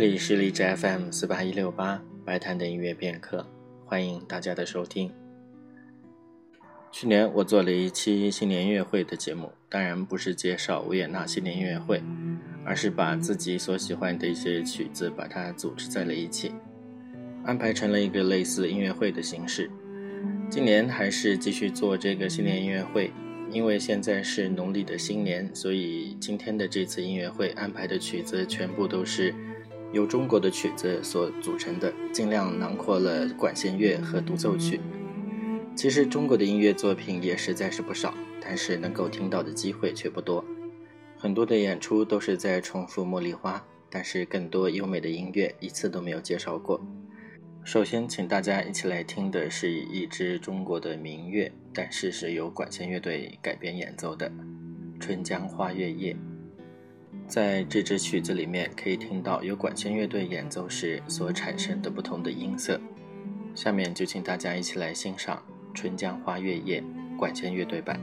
这里是荔枝 FM 四八一六八白谈的音乐片刻，欢迎大家的收听。去年我做了一期新年音乐会的节目，当然不是介绍维也纳新年音乐会，而是把自己所喜欢的一些曲子把它组织在了一起，安排成了一个类似音乐会的形式。今年还是继续做这个新年音乐会，因为现在是农历的新年，所以今天的这次音乐会安排的曲子全部都是。由中国的曲子所组成的，尽量囊括了管弦乐和独奏曲。其实中国的音乐作品也实在是不少，但是能够听到的机会却不多。很多的演出都是在重复《茉莉花》，但是更多优美的音乐一次都没有介绍过。首先，请大家一起来听的是一支中国的民乐，但是是由管弦乐队改编演奏的《春江花月夜》。在这支曲子里面可以听到由管弦乐队演奏时所产生的不同的音色。下面就请大家一起来欣赏春江花月夜管弦乐队版。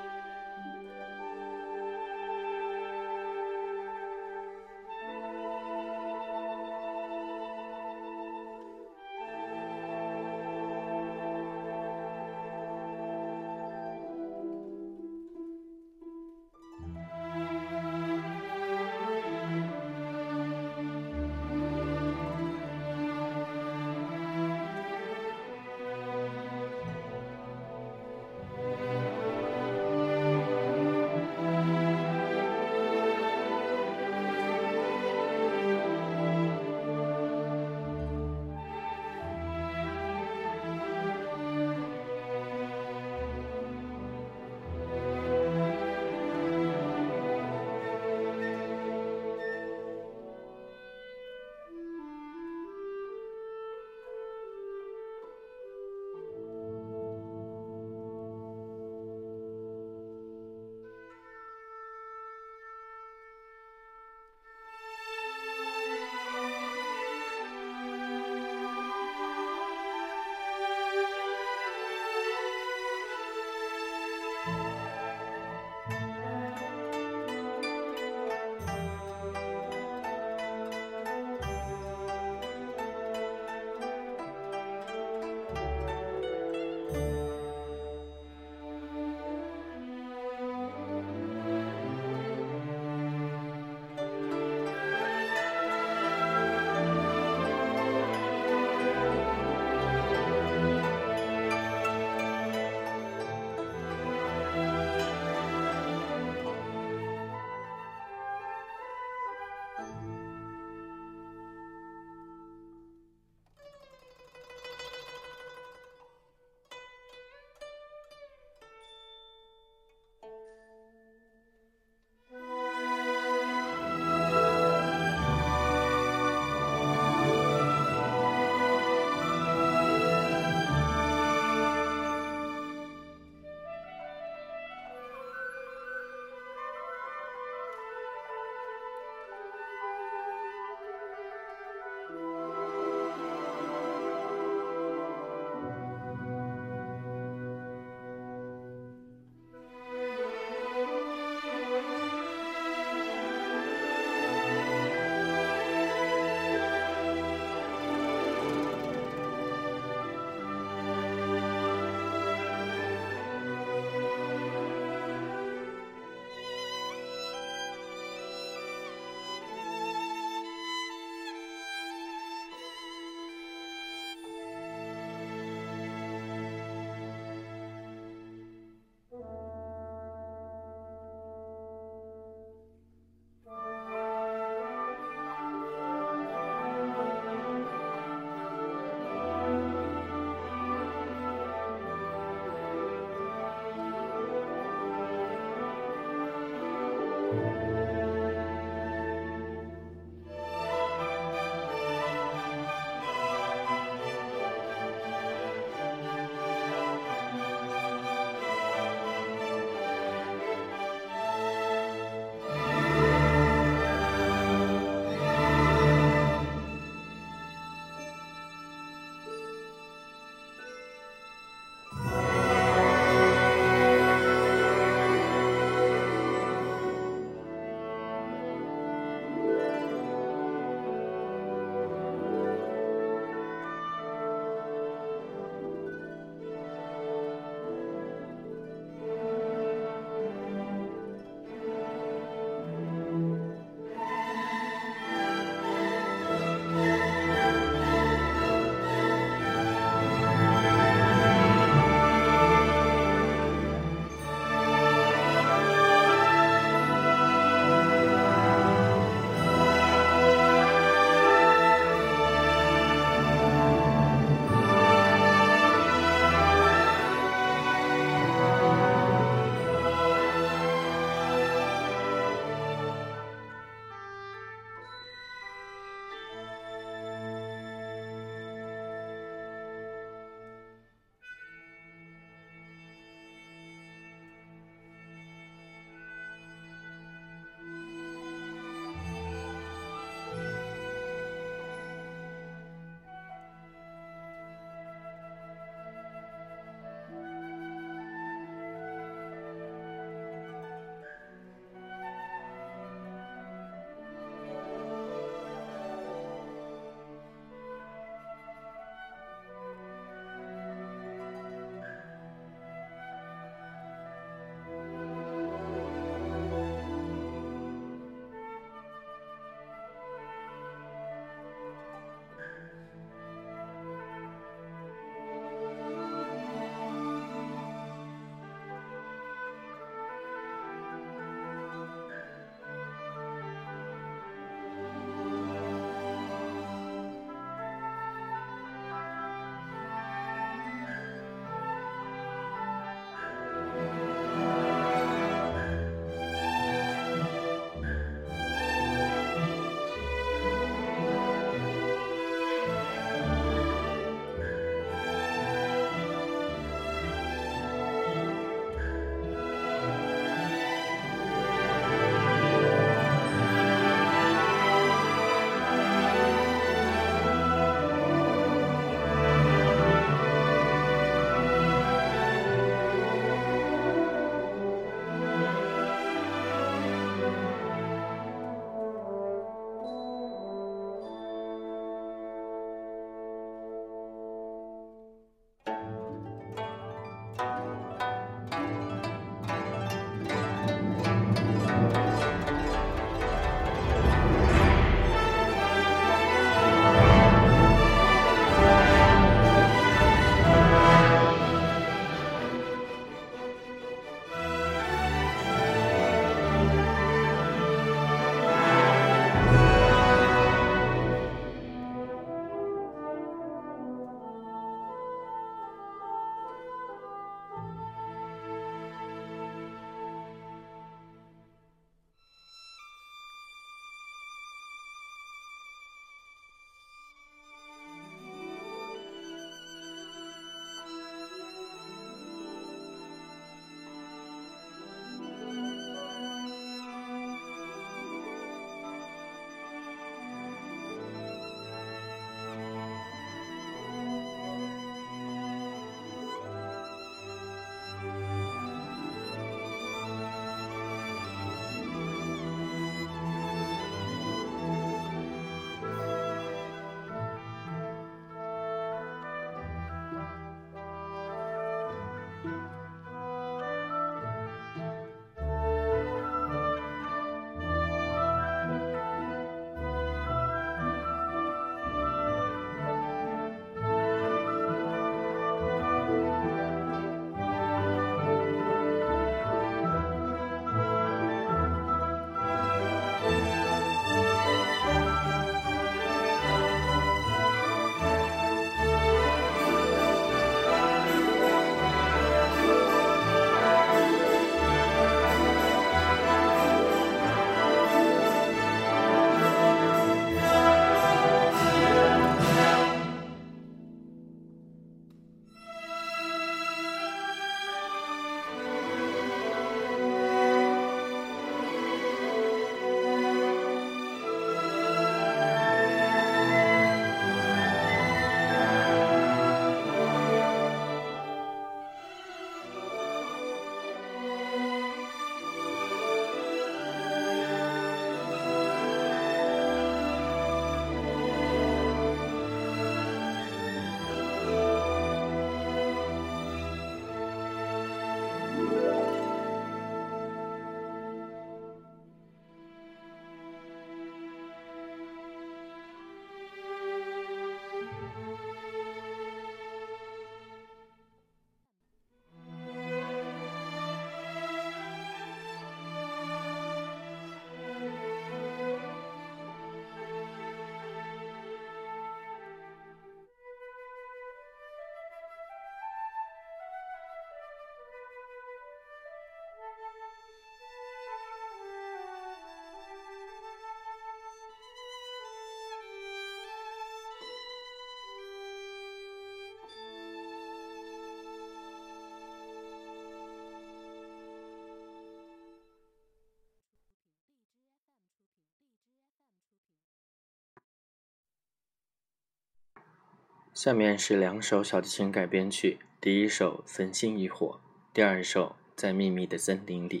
下面是两首小提琴改编曲，第一首《焚心以火》，第二首《在秘密的森林里》。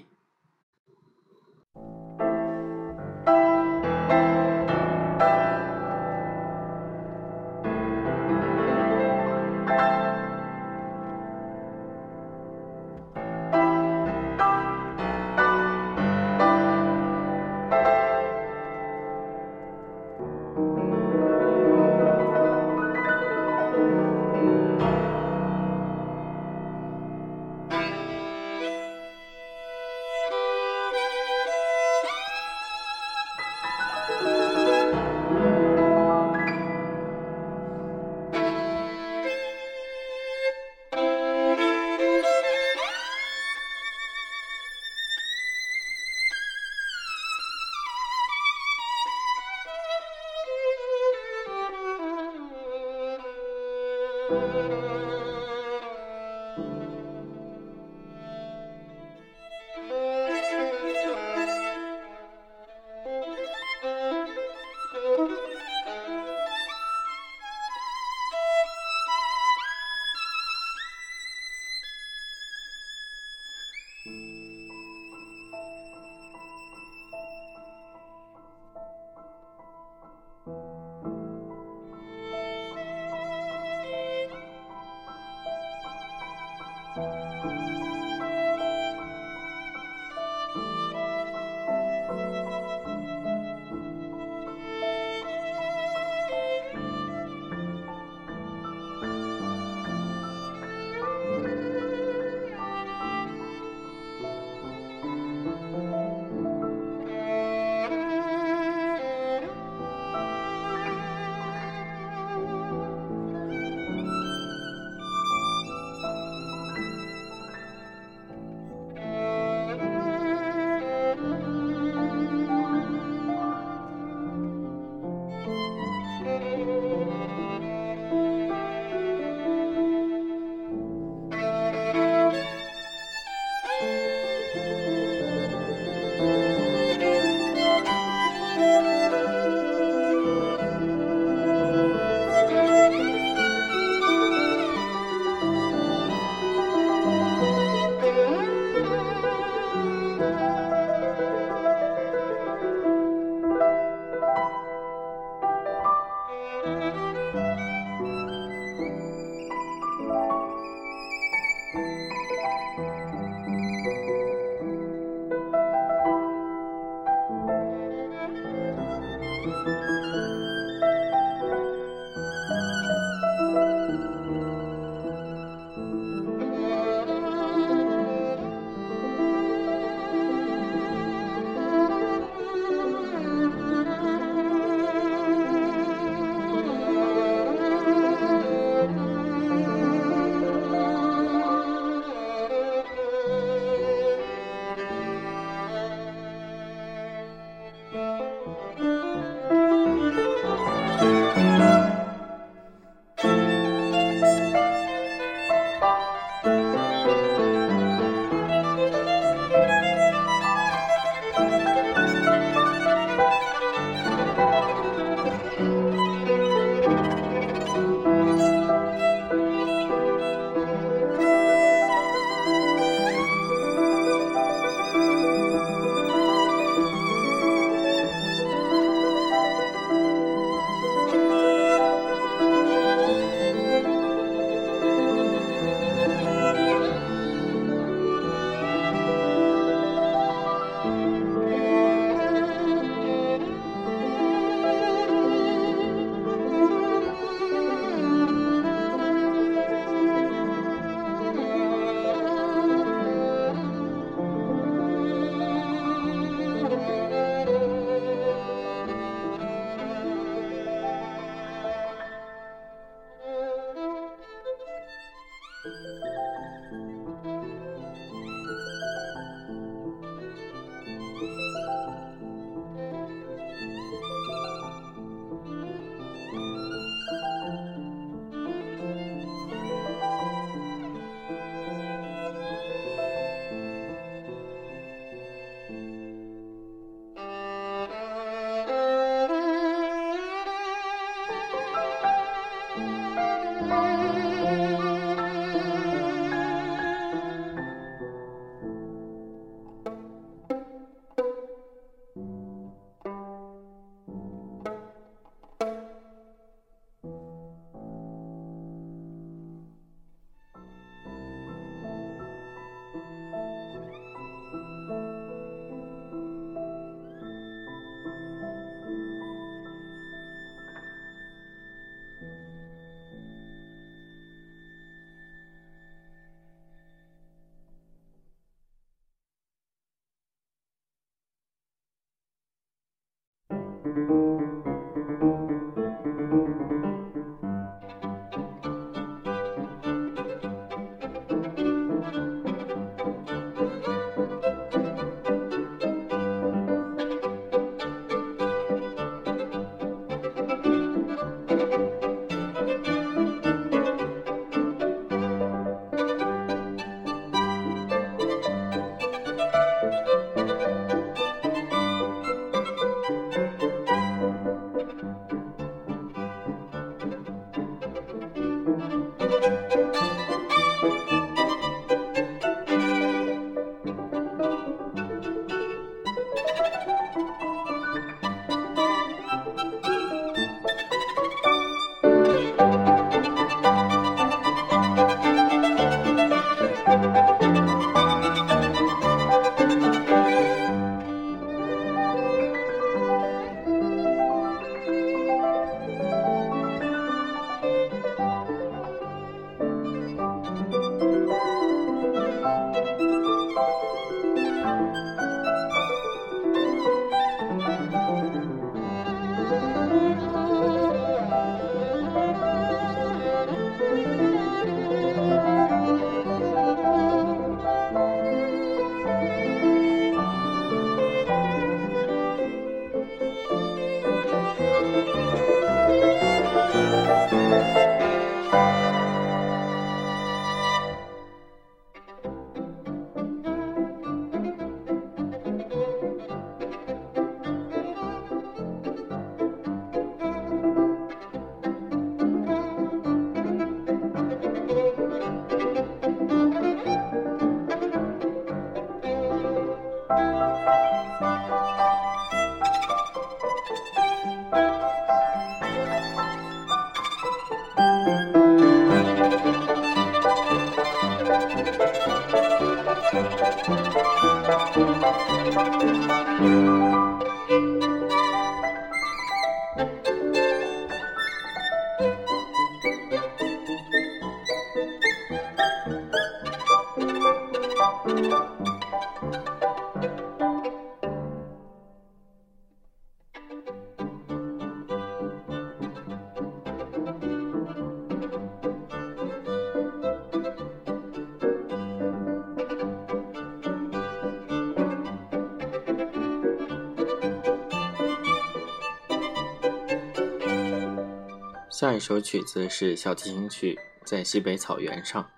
这首曲子是小提琴曲，在西北草原上。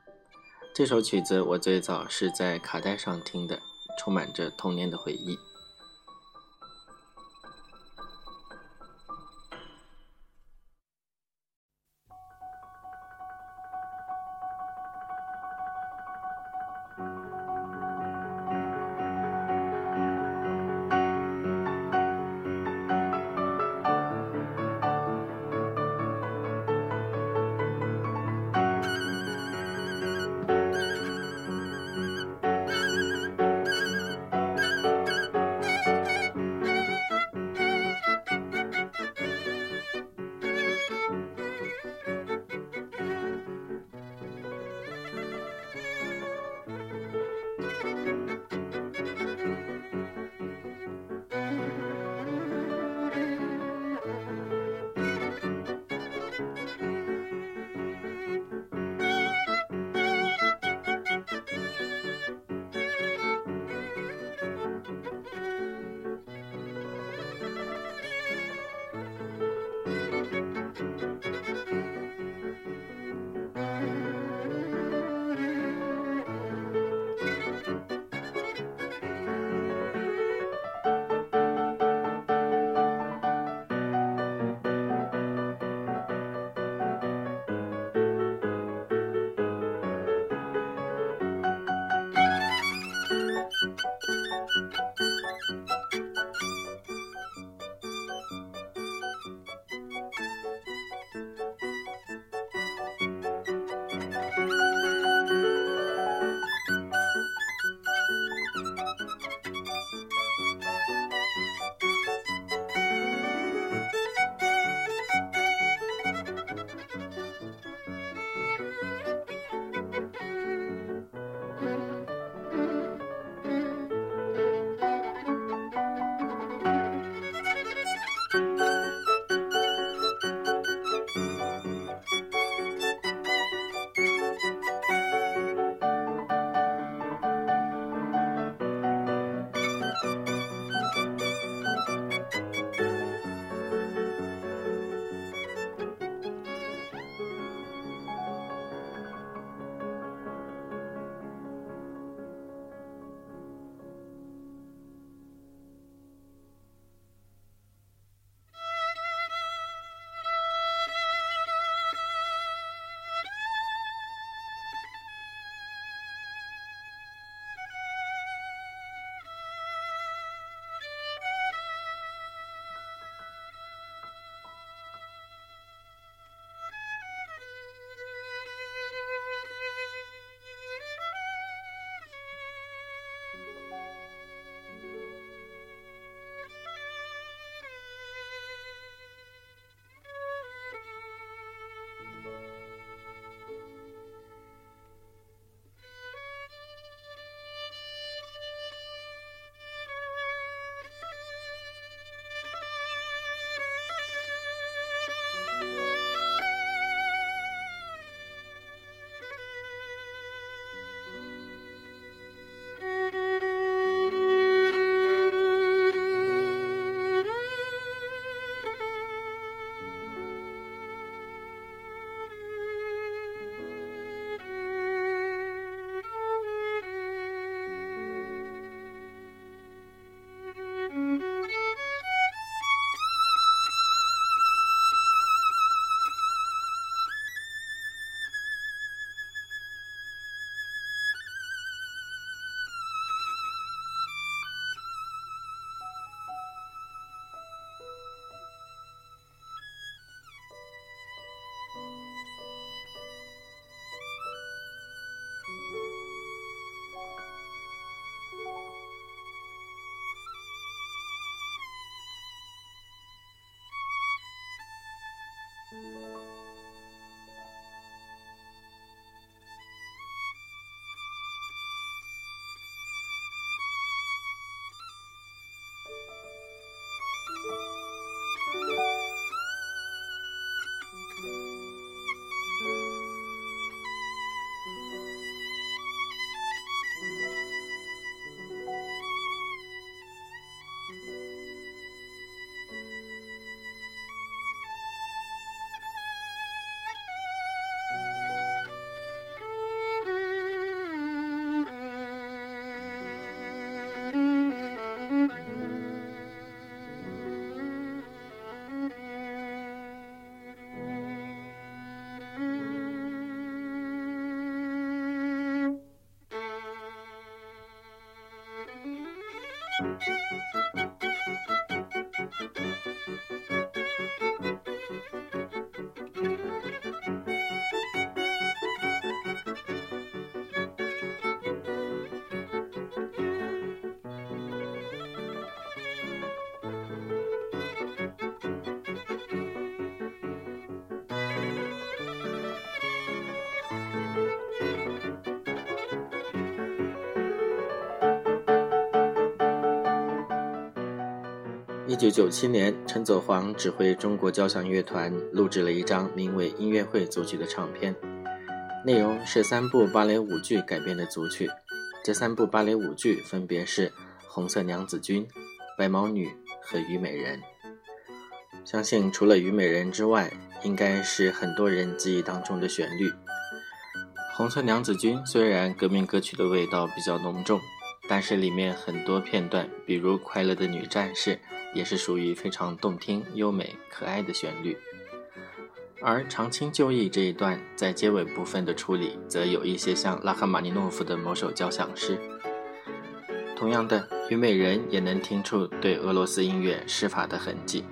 这首曲子我最早是在卡带上听的，充满着童年的回忆。一九九七年，陈佐煌指挥中国交响乐团录制了一张名为《音乐会》组曲的唱片，内容是三部芭蕾舞剧改编的组曲。这三部芭蕾舞剧分别是《红色娘子军》《白毛女》和《虞美人》。相信除了《虞美人》之外，应该是很多人记忆当中的旋律。《红色娘子军》虽然革命歌曲的味道比较浓重，但是里面很多片段，比如《快乐的女战士》。也是属于非常动听、优美、可爱的旋律，而长青旧忆这一段在结尾部分的处理，则有一些像拉赫玛尼诺夫的某首交响诗。同样的，《虞美人》也能听出对俄罗斯音乐施法的痕迹。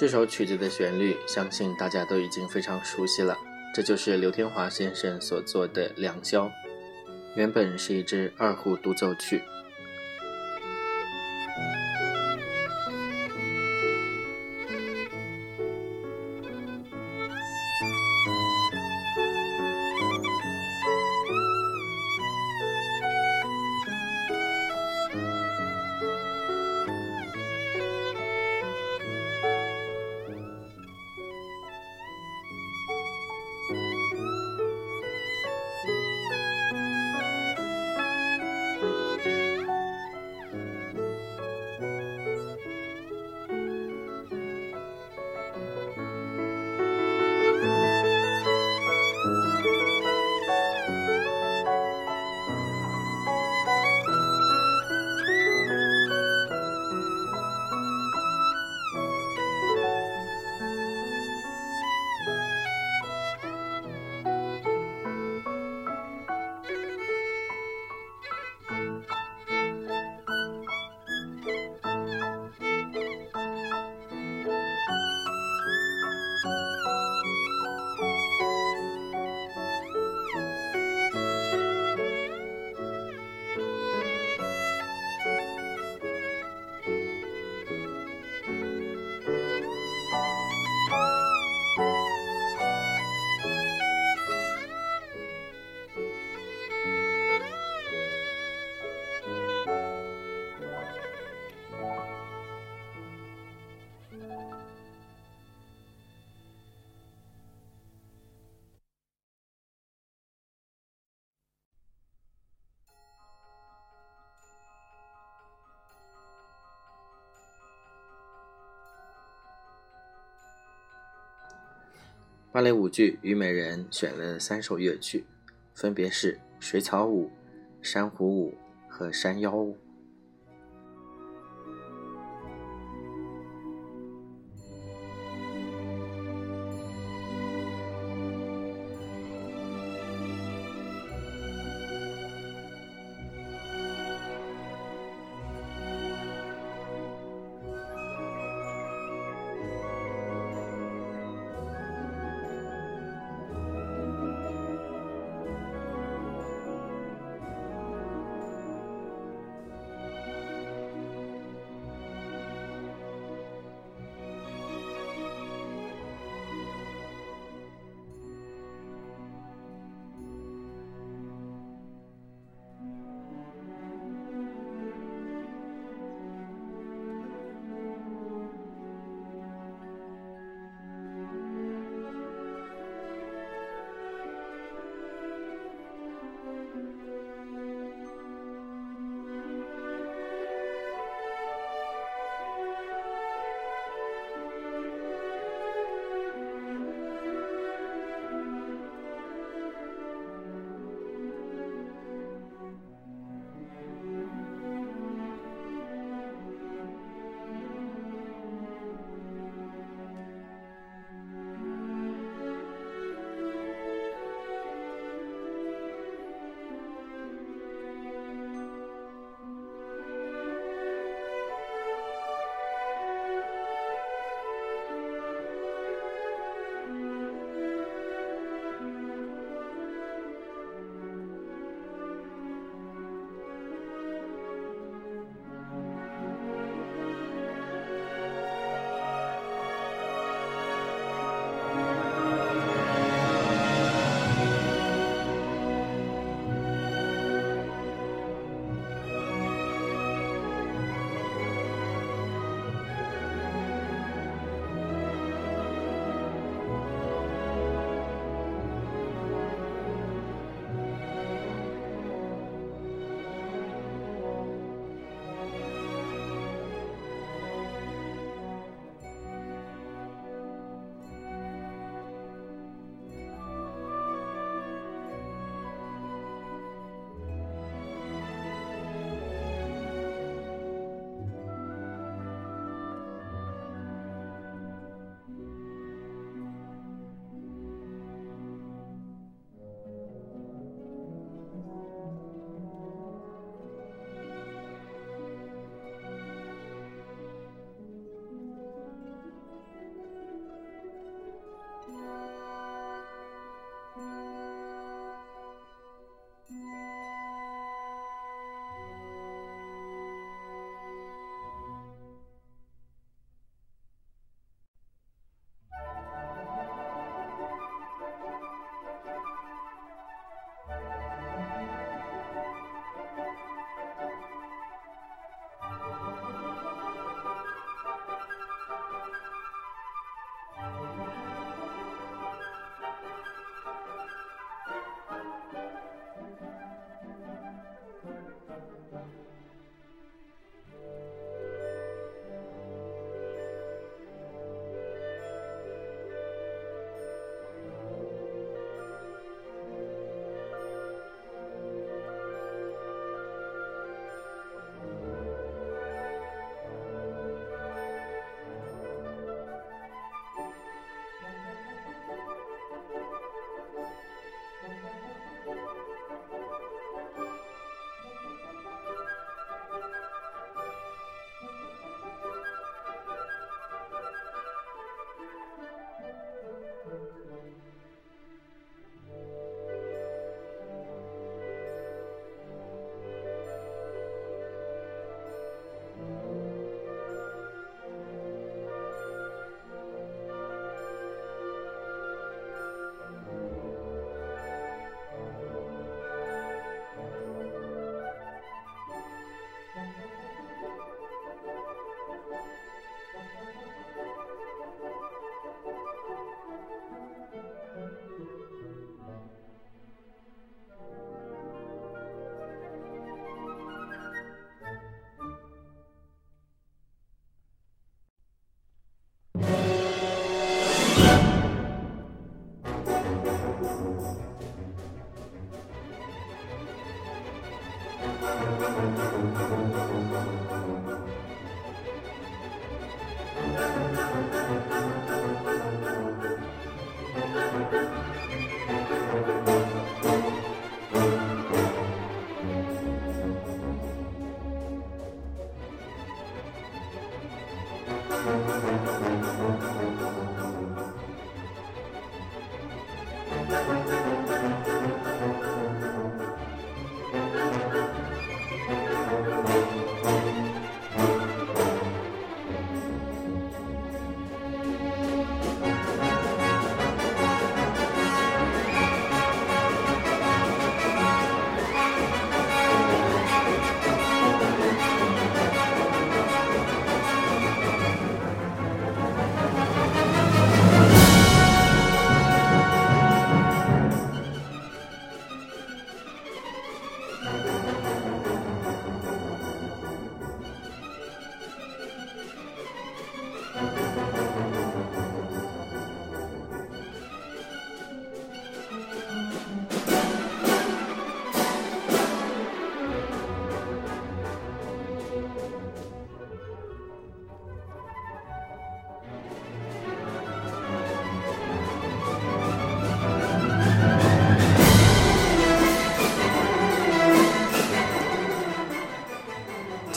这首曲子的旋律，相信大家都已经非常熟悉了。这就是刘天华先生所做的《良宵》，原本是一支二胡独奏曲。芭蕾舞剧《虞美人》选了三首乐曲，分别是水草舞、珊瑚舞和山腰舞。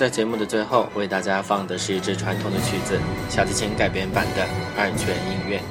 在节目的最后，为大家放的是一支传统的曲子——小提琴改编版的二泉映月。